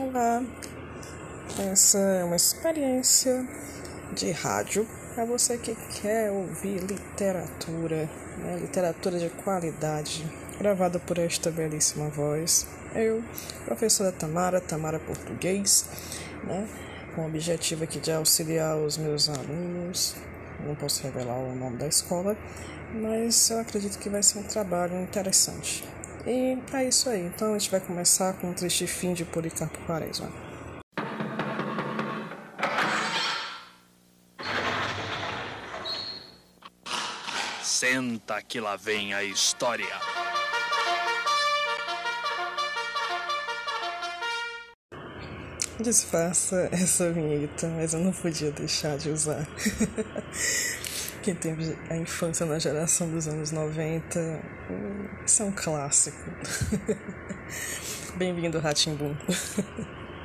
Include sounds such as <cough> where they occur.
Olá, essa é uma experiência de rádio para você que quer ouvir literatura, né? literatura de qualidade, gravada por esta belíssima voz. Eu, professora Tamara, Tamara Português, né? com o objetivo aqui de auxiliar os meus alunos. Não posso revelar o nome da escola, mas eu acredito que vai ser um trabalho interessante. E é isso aí. Então a gente vai começar com um triste fim de Policarpo Quaresma. Senta que lá vem a história. Disfarça essa vinheta, mas eu não podia deixar de usar. <laughs> Quem teve a infância na geração dos anos 90, isso é um clássico. <laughs> Bem-vindo, Ratimbum. <laughs>